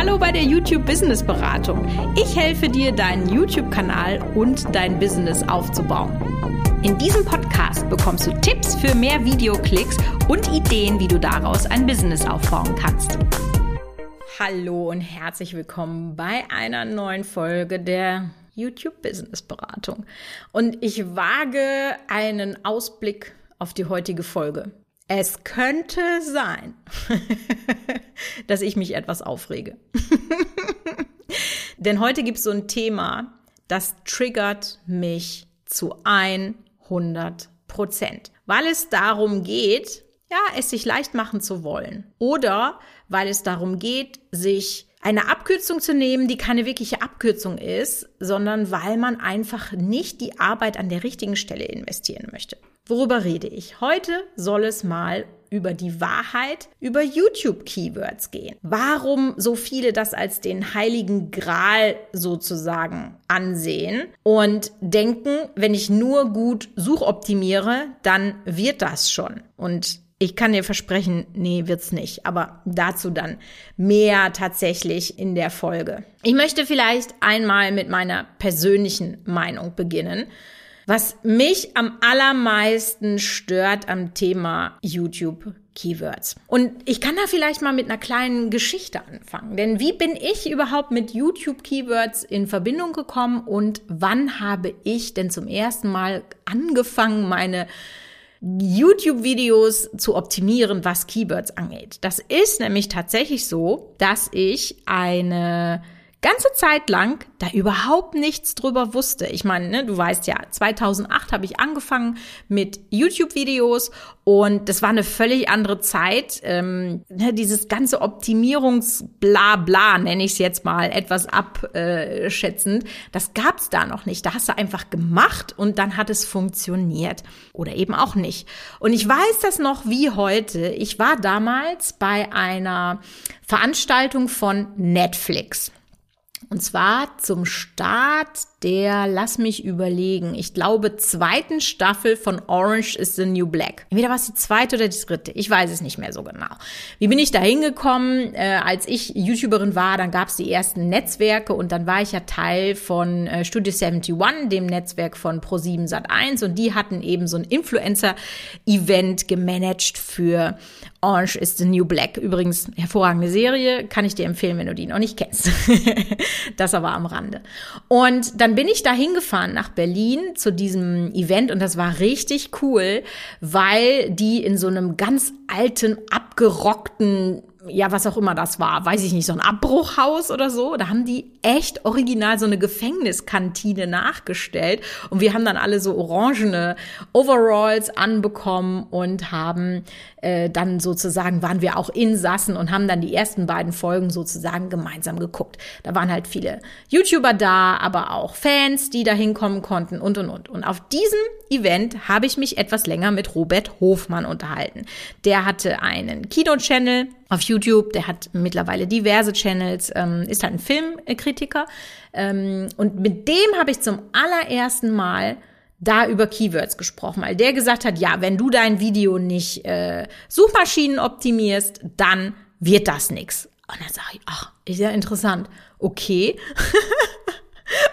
Hallo bei der YouTube Business Beratung. Ich helfe dir, deinen YouTube-Kanal und dein Business aufzubauen. In diesem Podcast bekommst du Tipps für mehr Videoklicks und Ideen, wie du daraus ein Business aufbauen kannst. Hallo und herzlich willkommen bei einer neuen Folge der YouTube Business Beratung. Und ich wage einen Ausblick auf die heutige Folge. Es könnte sein, dass ich mich etwas aufrege. Denn heute gibt es so ein Thema, das triggert mich zu 100 Prozent, weil es darum geht, ja, es sich leicht machen zu wollen oder weil es darum geht, sich eine Abkürzung zu nehmen, die keine wirkliche Abkürzung ist, sondern weil man einfach nicht die Arbeit an der richtigen Stelle investieren möchte. Worüber rede ich? Heute soll es mal über die Wahrheit über YouTube-Keywords gehen. Warum so viele das als den heiligen Gral sozusagen ansehen und denken, wenn ich nur gut suchoptimiere, dann wird das schon. Und ich kann dir versprechen, nee, wird's nicht. Aber dazu dann mehr tatsächlich in der Folge. Ich möchte vielleicht einmal mit meiner persönlichen Meinung beginnen. Was mich am allermeisten stört am Thema YouTube Keywords. Und ich kann da vielleicht mal mit einer kleinen Geschichte anfangen. Denn wie bin ich überhaupt mit YouTube Keywords in Verbindung gekommen und wann habe ich denn zum ersten Mal angefangen, meine YouTube-Videos zu optimieren, was Keywords angeht. Das ist nämlich tatsächlich so, dass ich eine ganze Zeit lang da überhaupt nichts drüber wusste. Ich meine, ne, du weißt ja, 2008 habe ich angefangen mit YouTube-Videos und das war eine völlig andere Zeit. Ähm, ne, dieses ganze Optimierungsblabla, nenne ich es jetzt mal etwas abschätzend, das gab es da noch nicht. Da hast du einfach gemacht und dann hat es funktioniert oder eben auch nicht. Und ich weiß das noch wie heute. Ich war damals bei einer Veranstaltung von Netflix. Und zwar zum Start der, lass mich überlegen, ich glaube, zweiten Staffel von Orange is the New Black. Entweder war es die zweite oder die dritte, ich weiß es nicht mehr so genau. Wie bin ich da hingekommen? Äh, als ich YouTuberin war, dann gab es die ersten Netzwerke und dann war ich ja Teil von äh, Studio 71, dem Netzwerk von Pro7 Sat1 und die hatten eben so ein Influencer-Event gemanagt für Orange is the New Black. Übrigens, hervorragende Serie, kann ich dir empfehlen, wenn du die noch nicht kennst. das aber am Rande. Und dann bin ich da hingefahren nach Berlin zu diesem Event und das war richtig cool, weil die in so einem ganz alten, abgerockten ja, was auch immer das war, weiß ich nicht, so ein Abbruchhaus oder so. Da haben die echt original so eine Gefängniskantine nachgestellt. Und wir haben dann alle so orangene Overalls anbekommen und haben äh, dann sozusagen, waren wir auch Insassen und haben dann die ersten beiden Folgen sozusagen gemeinsam geguckt. Da waren halt viele YouTuber da, aber auch Fans, die da hinkommen konnten und, und, und. Und auf diesem Event habe ich mich etwas länger mit Robert Hofmann unterhalten. Der hatte einen Kino-Channel, auf YouTube. Der hat mittlerweile diverse Channels, ähm, ist halt ein Filmkritiker. Ähm, und mit dem habe ich zum allerersten Mal da über Keywords gesprochen, weil der gesagt hat, ja, wenn du dein Video nicht äh, Suchmaschinen optimierst, dann wird das nix. Und dann sage ich, ach, ist ja interessant. Okay.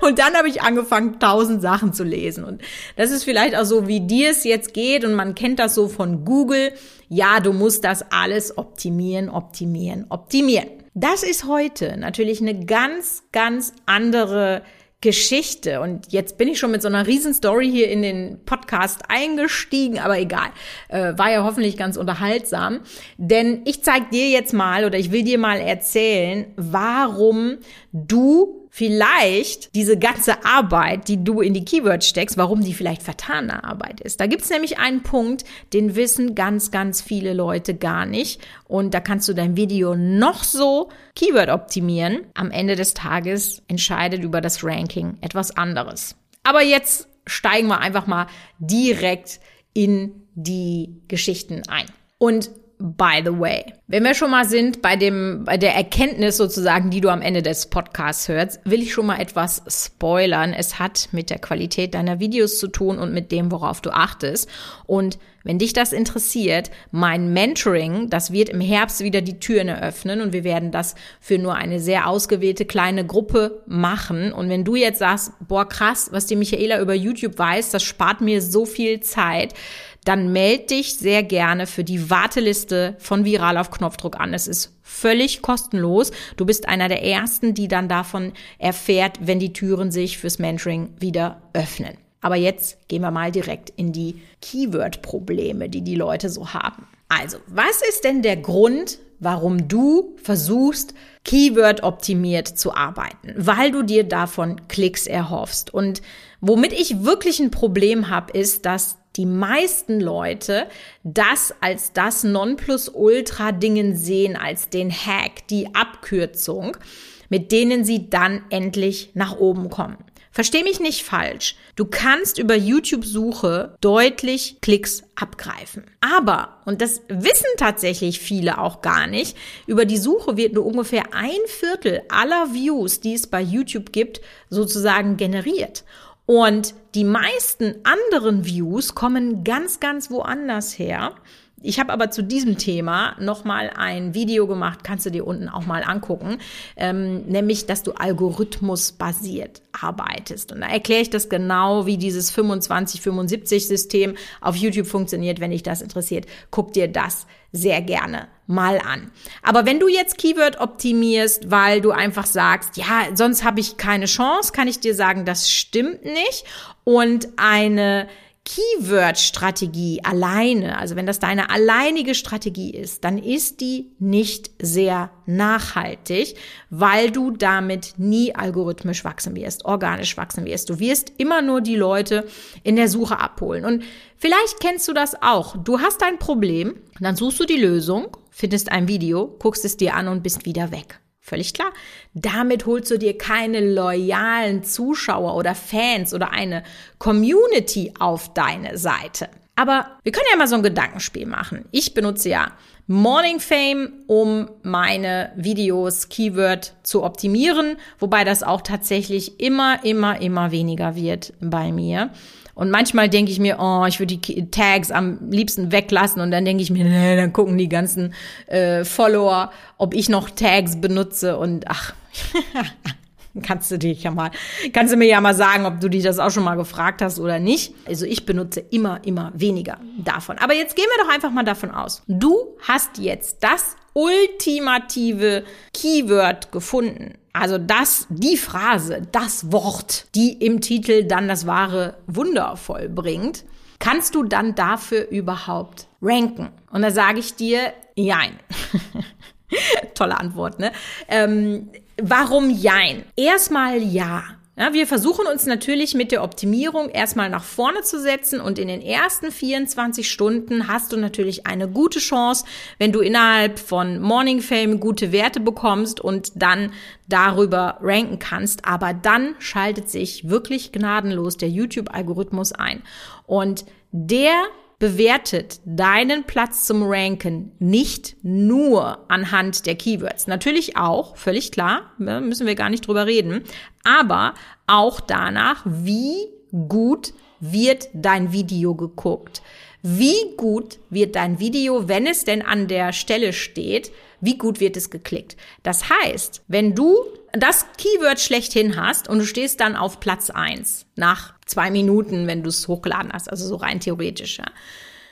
Und dann habe ich angefangen, tausend Sachen zu lesen. Und das ist vielleicht auch so, wie dir es jetzt geht. Und man kennt das so von Google. Ja, du musst das alles optimieren, optimieren, optimieren. Das ist heute natürlich eine ganz, ganz andere Geschichte. Und jetzt bin ich schon mit so einer Riesenstory hier in den Podcast eingestiegen, aber egal. Äh, war ja hoffentlich ganz unterhaltsam. Denn ich zeige dir jetzt mal oder ich will dir mal erzählen, warum du vielleicht diese ganze Arbeit, die du in die Keywords steckst, warum die vielleicht vertane Arbeit ist. Da gibt's nämlich einen Punkt, den wissen ganz, ganz viele Leute gar nicht. Und da kannst du dein Video noch so Keyword optimieren. Am Ende des Tages entscheidet über das Ranking etwas anderes. Aber jetzt steigen wir einfach mal direkt in die Geschichten ein. Und by the way. Wenn wir schon mal sind bei dem, bei der Erkenntnis sozusagen, die du am Ende des Podcasts hörst, will ich schon mal etwas spoilern. Es hat mit der Qualität deiner Videos zu tun und mit dem, worauf du achtest. Und wenn dich das interessiert, mein Mentoring, das wird im Herbst wieder die Türen eröffnen und wir werden das für nur eine sehr ausgewählte kleine Gruppe machen. Und wenn du jetzt sagst, boah, krass, was die Michaela über YouTube weiß, das spart mir so viel Zeit, dann meld dich sehr gerne für die Warteliste von Viral auf Knopfdruck an. Es ist völlig kostenlos. Du bist einer der ersten, die dann davon erfährt, wenn die Türen sich fürs Mentoring wieder öffnen. Aber jetzt gehen wir mal direkt in die Keyword-Probleme, die die Leute so haben. Also, was ist denn der Grund, warum du versuchst, Keyword optimiert zu arbeiten, weil du dir davon Klicks erhoffst. Und womit ich wirklich ein Problem habe, ist, dass die meisten Leute das als das Nonplusultra-Dingen sehen, als den Hack, die Abkürzung, mit denen sie dann endlich nach oben kommen. Versteh mich nicht falsch. Du kannst über YouTube-Suche deutlich Klicks abgreifen. Aber, und das wissen tatsächlich viele auch gar nicht, über die Suche wird nur ungefähr ein Viertel aller Views, die es bei YouTube gibt, sozusagen generiert. Und die meisten anderen Views kommen ganz, ganz woanders her. Ich habe aber zu diesem Thema nochmal ein Video gemacht, kannst du dir unten auch mal angucken, ähm, nämlich, dass du algorithmusbasiert arbeitest. Und da erkläre ich das genau, wie dieses 25-75-System auf YouTube funktioniert. Wenn dich das interessiert, guck dir das sehr gerne mal an. Aber wenn du jetzt Keyword optimierst, weil du einfach sagst, ja, sonst habe ich keine Chance, kann ich dir sagen, das stimmt nicht. Und eine Keyword-Strategie alleine, also wenn das deine alleinige Strategie ist, dann ist die nicht sehr nachhaltig, weil du damit nie algorithmisch wachsen wirst, organisch wachsen wirst. Du wirst immer nur die Leute in der Suche abholen. Und vielleicht kennst du das auch. Du hast ein Problem, dann suchst du die Lösung, findest ein Video, guckst es dir an und bist wieder weg. Völlig klar. Damit holst du dir keine loyalen Zuschauer oder Fans oder eine Community auf deine Seite. Aber wir können ja mal so ein Gedankenspiel machen. Ich benutze ja Morning Fame, um meine Videos Keyword zu optimieren, wobei das auch tatsächlich immer, immer, immer weniger wird bei mir. Und manchmal denke ich mir, oh, ich würde die Tags am liebsten weglassen. Und dann denke ich mir, nee, dann gucken die ganzen äh, Follower, ob ich noch Tags benutze. Und ach, kannst du dich ja mal, kannst du mir ja mal sagen, ob du dich das auch schon mal gefragt hast oder nicht. Also ich benutze immer, immer weniger davon. Aber jetzt gehen wir doch einfach mal davon aus. Du hast jetzt das ultimative Keyword gefunden. Also das, die Phrase, das Wort, die im Titel dann das wahre Wunder vollbringt, kannst du dann dafür überhaupt ranken? Und da sage ich dir, jein. Tolle Antwort, ne? Ähm, warum jein? Erstmal ja. Ja, wir versuchen uns natürlich mit der Optimierung erstmal nach vorne zu setzen und in den ersten 24 Stunden hast du natürlich eine gute Chance, wenn du innerhalb von Morning Fame gute Werte bekommst und dann darüber ranken kannst. Aber dann schaltet sich wirklich gnadenlos der YouTube-Algorithmus ein und der bewertet deinen Platz zum Ranken nicht nur anhand der Keywords. Natürlich auch, völlig klar, ne, müssen wir gar nicht drüber reden, aber auch danach, wie gut wird dein Video geguckt. Wie gut wird dein Video, wenn es denn an der Stelle steht, wie gut wird es geklickt? Das heißt, wenn du das Keyword schlechthin hast und du stehst dann auf Platz eins nach zwei Minuten, wenn du es hochgeladen hast, also so rein theoretisch. Ja.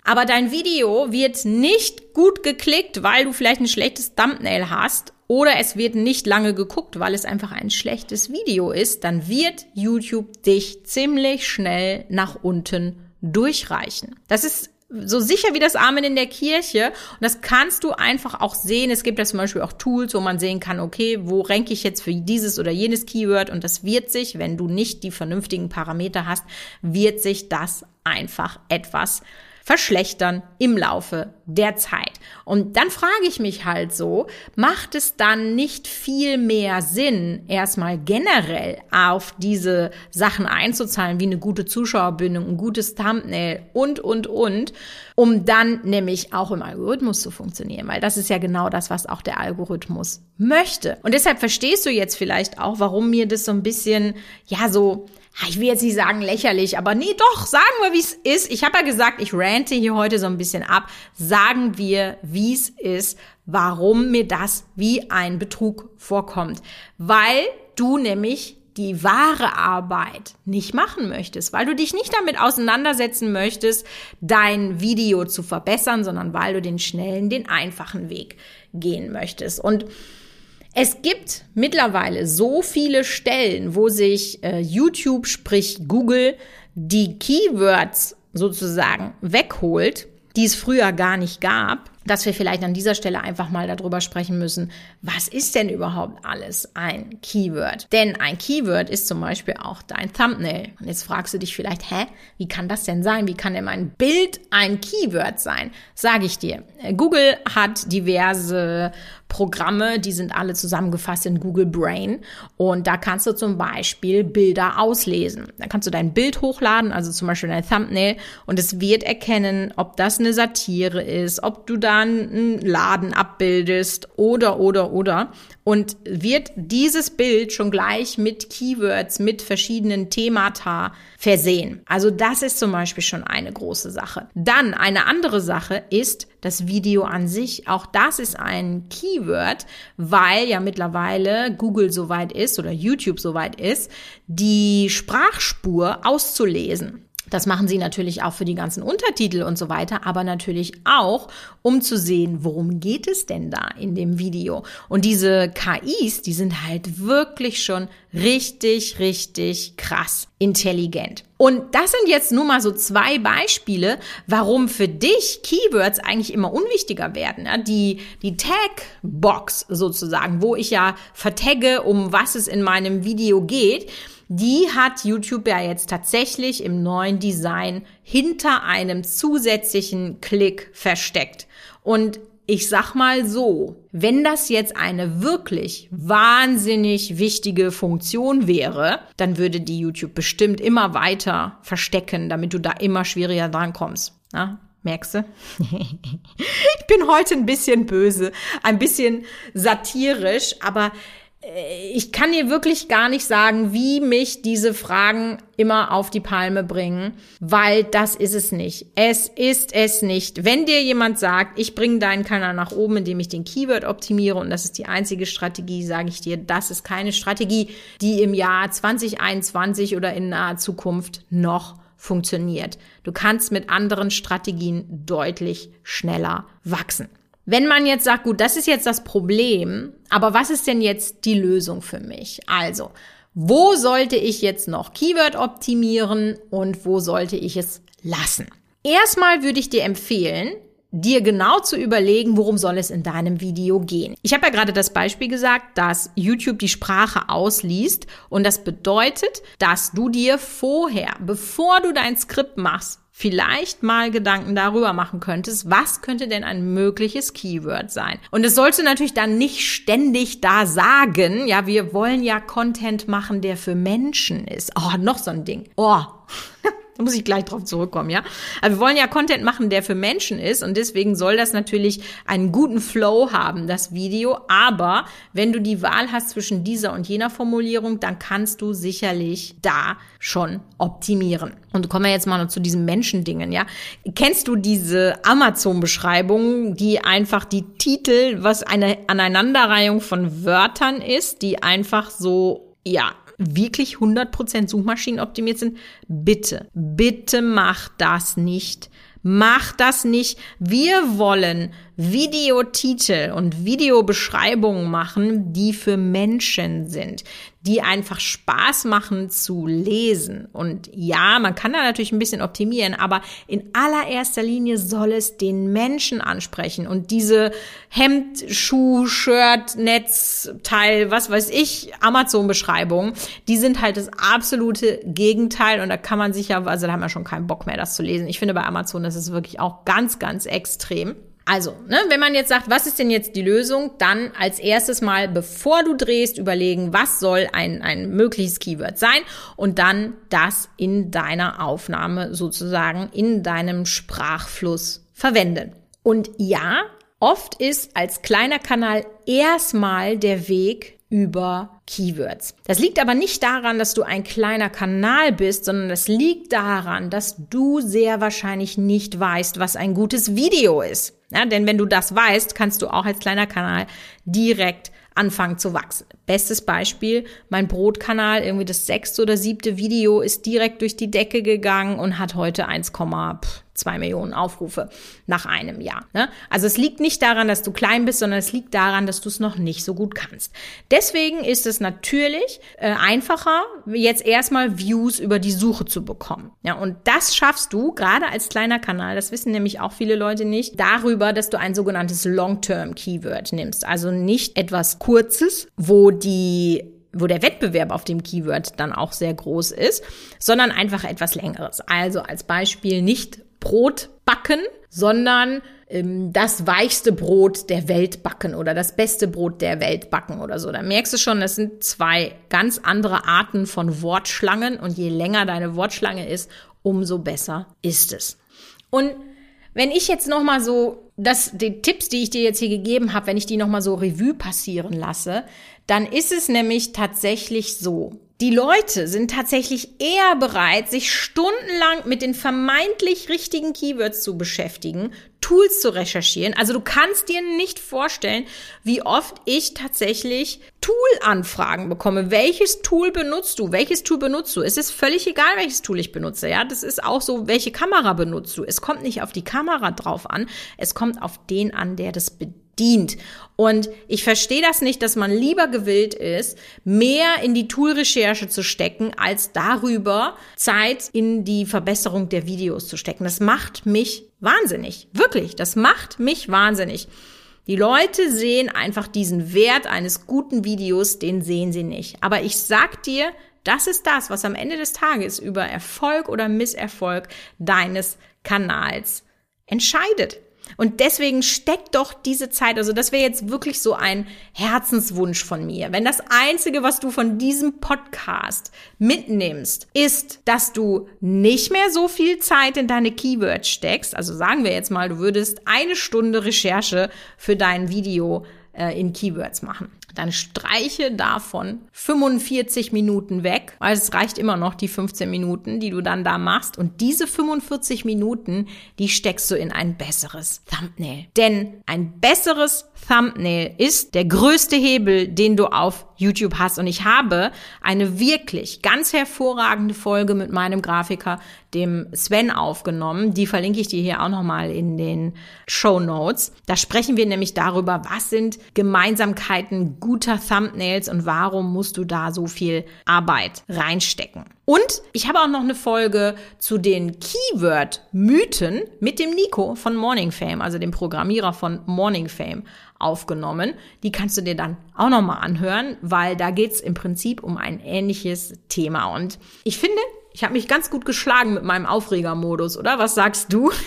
Aber dein Video wird nicht gut geklickt, weil du vielleicht ein schlechtes Thumbnail hast oder es wird nicht lange geguckt, weil es einfach ein schlechtes Video ist, dann wird YouTube dich ziemlich schnell nach unten durchreichen. Das ist so sicher wie das Amen in der Kirche. Und das kannst du einfach auch sehen. Es gibt ja zum Beispiel auch Tools, wo man sehen kann, okay, wo ranke ich jetzt für dieses oder jenes Keyword? Und das wird sich, wenn du nicht die vernünftigen Parameter hast, wird sich das einfach etwas verschlechtern im Laufe der Zeit. Und dann frage ich mich halt so, macht es dann nicht viel mehr Sinn, erstmal generell auf diese Sachen einzuzahlen, wie eine gute Zuschauerbindung, ein gutes Thumbnail und, und, und, um dann nämlich auch im Algorithmus zu funktionieren, weil das ist ja genau das, was auch der Algorithmus möchte. Und deshalb verstehst du jetzt vielleicht auch, warum mir das so ein bisschen, ja, so ich will jetzt nicht sagen lächerlich, aber nee, doch, sagen wir, wie es ist. Ich habe ja gesagt, ich rante hier heute so ein bisschen ab. Sagen wir, wie es ist, warum mir das wie ein Betrug vorkommt. Weil du nämlich die wahre Arbeit nicht machen möchtest, weil du dich nicht damit auseinandersetzen möchtest, dein Video zu verbessern, sondern weil du den schnellen, den einfachen Weg gehen möchtest. Und es gibt mittlerweile so viele Stellen, wo sich äh, YouTube, sprich Google, die Keywords sozusagen wegholt, die es früher gar nicht gab, dass wir vielleicht an dieser Stelle einfach mal darüber sprechen müssen, was ist denn überhaupt alles ein Keyword? Denn ein Keyword ist zum Beispiel auch dein Thumbnail. Und jetzt fragst du dich vielleicht, hä, wie kann das denn sein? Wie kann denn mein Bild ein Keyword sein? Sage ich dir. Google hat diverse Programme, die sind alle zusammengefasst in Google Brain. Und da kannst du zum Beispiel Bilder auslesen. Da kannst du dein Bild hochladen, also zum Beispiel dein Thumbnail, und es wird erkennen, ob das eine Satire ist, ob du da einen Laden abbildest oder, oder, oder. Und wird dieses Bild schon gleich mit Keywords, mit verschiedenen Themata versehen. Also das ist zum Beispiel schon eine große Sache. Dann eine andere Sache ist das Video an sich. Auch das ist ein Keyword, weil ja mittlerweile Google soweit ist oder YouTube soweit ist, die Sprachspur auszulesen. Das machen sie natürlich auch für die ganzen Untertitel und so weiter, aber natürlich auch, um zu sehen, worum geht es denn da in dem Video. Und diese KIs, die sind halt wirklich schon richtig, richtig krass intelligent. Und das sind jetzt nur mal so zwei Beispiele, warum für dich Keywords eigentlich immer unwichtiger werden. Die, die Tag-Box sozusagen, wo ich ja vertagge, um was es in meinem Video geht, die hat YouTube ja jetzt tatsächlich im neuen Design hinter einem zusätzlichen Klick versteckt. Und ich sag mal so, wenn das jetzt eine wirklich wahnsinnig wichtige Funktion wäre, dann würde die YouTube bestimmt immer weiter verstecken, damit du da immer schwieriger drankommst. Na, merkst du? ich bin heute ein bisschen böse, ein bisschen satirisch, aber ich kann dir wirklich gar nicht sagen, wie mich diese Fragen immer auf die Palme bringen, weil das ist es nicht. Es ist es nicht. Wenn dir jemand sagt, ich bringe deinen Kanal nach oben, indem ich den Keyword optimiere und das ist die einzige Strategie, sage ich dir, das ist keine Strategie, die im Jahr 2021 oder in naher Zukunft noch funktioniert. Du kannst mit anderen Strategien deutlich schneller wachsen. Wenn man jetzt sagt, gut, das ist jetzt das Problem, aber was ist denn jetzt die Lösung für mich? Also, wo sollte ich jetzt noch Keyword optimieren und wo sollte ich es lassen? Erstmal würde ich dir empfehlen, dir genau zu überlegen, worum soll es in deinem Video gehen. Ich habe ja gerade das Beispiel gesagt, dass YouTube die Sprache ausliest und das bedeutet, dass du dir vorher, bevor du dein Skript machst, vielleicht mal Gedanken darüber machen könntest, was könnte denn ein mögliches Keyword sein? Und es sollte natürlich dann nicht ständig da sagen, ja, wir wollen ja Content machen, der für Menschen ist. Oh, noch so ein Ding. Oh. Da muss ich gleich drauf zurückkommen, ja. Aber wir wollen ja Content machen, der für Menschen ist und deswegen soll das natürlich einen guten Flow haben, das Video. Aber wenn du die Wahl hast zwischen dieser und jener Formulierung, dann kannst du sicherlich da schon optimieren. Und kommen wir jetzt mal noch zu diesen Menschendingen, ja. Kennst du diese Amazon-Beschreibung, die einfach die Titel, was eine Aneinanderreihung von Wörtern ist, die einfach so, ja, wirklich 100% Suchmaschinen optimiert sind, bitte, bitte mach das nicht. Mach das nicht. Wir wollen Videotitel und Videobeschreibungen machen, die für Menschen sind, die einfach Spaß machen zu lesen. Und ja, man kann da natürlich ein bisschen optimieren, aber in allererster Linie soll es den Menschen ansprechen. Und diese Hemd, Schuh, Shirt, Netzteil, was weiß ich, Amazon-Beschreibungen, die sind halt das absolute Gegenteil. Und da kann man sich ja, also da haben wir schon keinen Bock mehr, das zu lesen. Ich finde bei Amazon, das ist wirklich auch ganz, ganz extrem. Also, ne, wenn man jetzt sagt, was ist denn jetzt die Lösung, dann als erstes mal, bevor du drehst, überlegen, was soll ein, ein mögliches Keyword sein und dann das in deiner Aufnahme sozusagen in deinem Sprachfluss verwenden. Und ja, oft ist als kleiner Kanal erstmal der Weg über Keywords. Das liegt aber nicht daran, dass du ein kleiner Kanal bist, sondern das liegt daran, dass du sehr wahrscheinlich nicht weißt, was ein gutes Video ist. Ja, denn wenn du das weißt, kannst du auch als kleiner Kanal direkt anfangen zu wachsen. Bestes Beispiel, mein Brotkanal, irgendwie das sechste oder siebte Video ist direkt durch die Decke gegangen und hat heute 1, zwei Millionen Aufrufe nach einem Jahr. Ne? Also es liegt nicht daran, dass du klein bist, sondern es liegt daran, dass du es noch nicht so gut kannst. Deswegen ist es natürlich äh, einfacher, jetzt erstmal Views über die Suche zu bekommen. Ja, und das schaffst du gerade als kleiner Kanal, das wissen nämlich auch viele Leute nicht, darüber, dass du ein sogenanntes Long-Term-Keyword nimmst. Also nicht etwas Kurzes, wo die wo der Wettbewerb auf dem Keyword dann auch sehr groß ist, sondern einfach etwas längeres. Also als Beispiel nicht Brot backen, sondern ähm, das weichste Brot der Welt backen oder das beste Brot der Welt backen oder so. Da merkst du schon, das sind zwei ganz andere Arten von Wortschlangen und je länger deine Wortschlange ist, umso besser ist es. Und wenn ich jetzt noch mal so das die Tipps, die ich dir jetzt hier gegeben habe, wenn ich die noch mal so Revue passieren lasse, dann ist es nämlich tatsächlich so, die Leute sind tatsächlich eher bereit, sich stundenlang mit den vermeintlich richtigen Keywords zu beschäftigen, Tools zu recherchieren. Also du kannst dir nicht vorstellen, wie oft ich tatsächlich Tool-Anfragen bekomme. Welches Tool benutzt du? Welches Tool benutzt du? Es ist völlig egal, welches Tool ich benutze. Ja, das ist auch so, welche Kamera benutzt du? Es kommt nicht auf die Kamera drauf an. Es kommt auf den an, der das bedient dient. Und ich verstehe das nicht, dass man lieber gewillt ist, mehr in die Toolrecherche zu stecken, als darüber Zeit in die Verbesserung der Videos zu stecken. Das macht mich wahnsinnig. Wirklich, das macht mich wahnsinnig. Die Leute sehen einfach diesen Wert eines guten Videos, den sehen sie nicht. Aber ich sag dir, das ist das, was am Ende des Tages über Erfolg oder Misserfolg deines Kanals entscheidet. Und deswegen steckt doch diese Zeit, also das wäre jetzt wirklich so ein Herzenswunsch von mir. Wenn das Einzige, was du von diesem Podcast mitnimmst, ist, dass du nicht mehr so viel Zeit in deine Keywords steckst, also sagen wir jetzt mal, du würdest eine Stunde Recherche für dein Video äh, in Keywords machen dann streiche davon 45 Minuten weg, weil es reicht immer noch die 15 Minuten, die du dann da machst. Und diese 45 Minuten, die steckst du in ein besseres Thumbnail. Denn ein besseres Thumbnail ist der größte Hebel, den du auf YouTube hast. Und ich habe eine wirklich ganz hervorragende Folge mit meinem Grafiker, dem Sven, aufgenommen. Die verlinke ich dir hier auch nochmal in den Show Notes. Da sprechen wir nämlich darüber, was sind Gemeinsamkeiten guter Thumbnails und warum musst du da so viel Arbeit reinstecken. Und ich habe auch noch eine Folge zu den Keyword-Mythen mit dem Nico von Morning Fame, also dem Programmierer von Morning Fame, aufgenommen. Die kannst du dir dann auch nochmal anhören, weil da geht's im Prinzip um ein ähnliches Thema. Und ich finde, ich habe mich ganz gut geschlagen mit meinem Aufregermodus, oder? Was sagst du?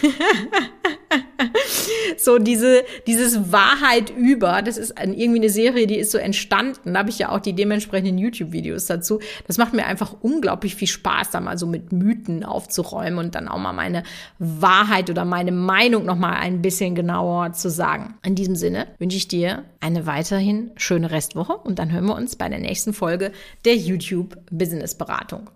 so diese, dieses Wahrheit über, das ist irgendwie eine Serie, die ist so entstanden. Da habe ich ja auch die dementsprechenden YouTube-Videos dazu. Das macht mir einfach unglaublich viel Spaß, da mal so mit Mythen aufzuräumen und dann auch mal meine Wahrheit oder meine Meinung noch mal ein bisschen genauer zu sagen. In diesem Sinne wünsche ich dir eine weiterhin schöne Restwoche und dann hören wir uns bei der nächsten Folge der YouTube Business Beratung.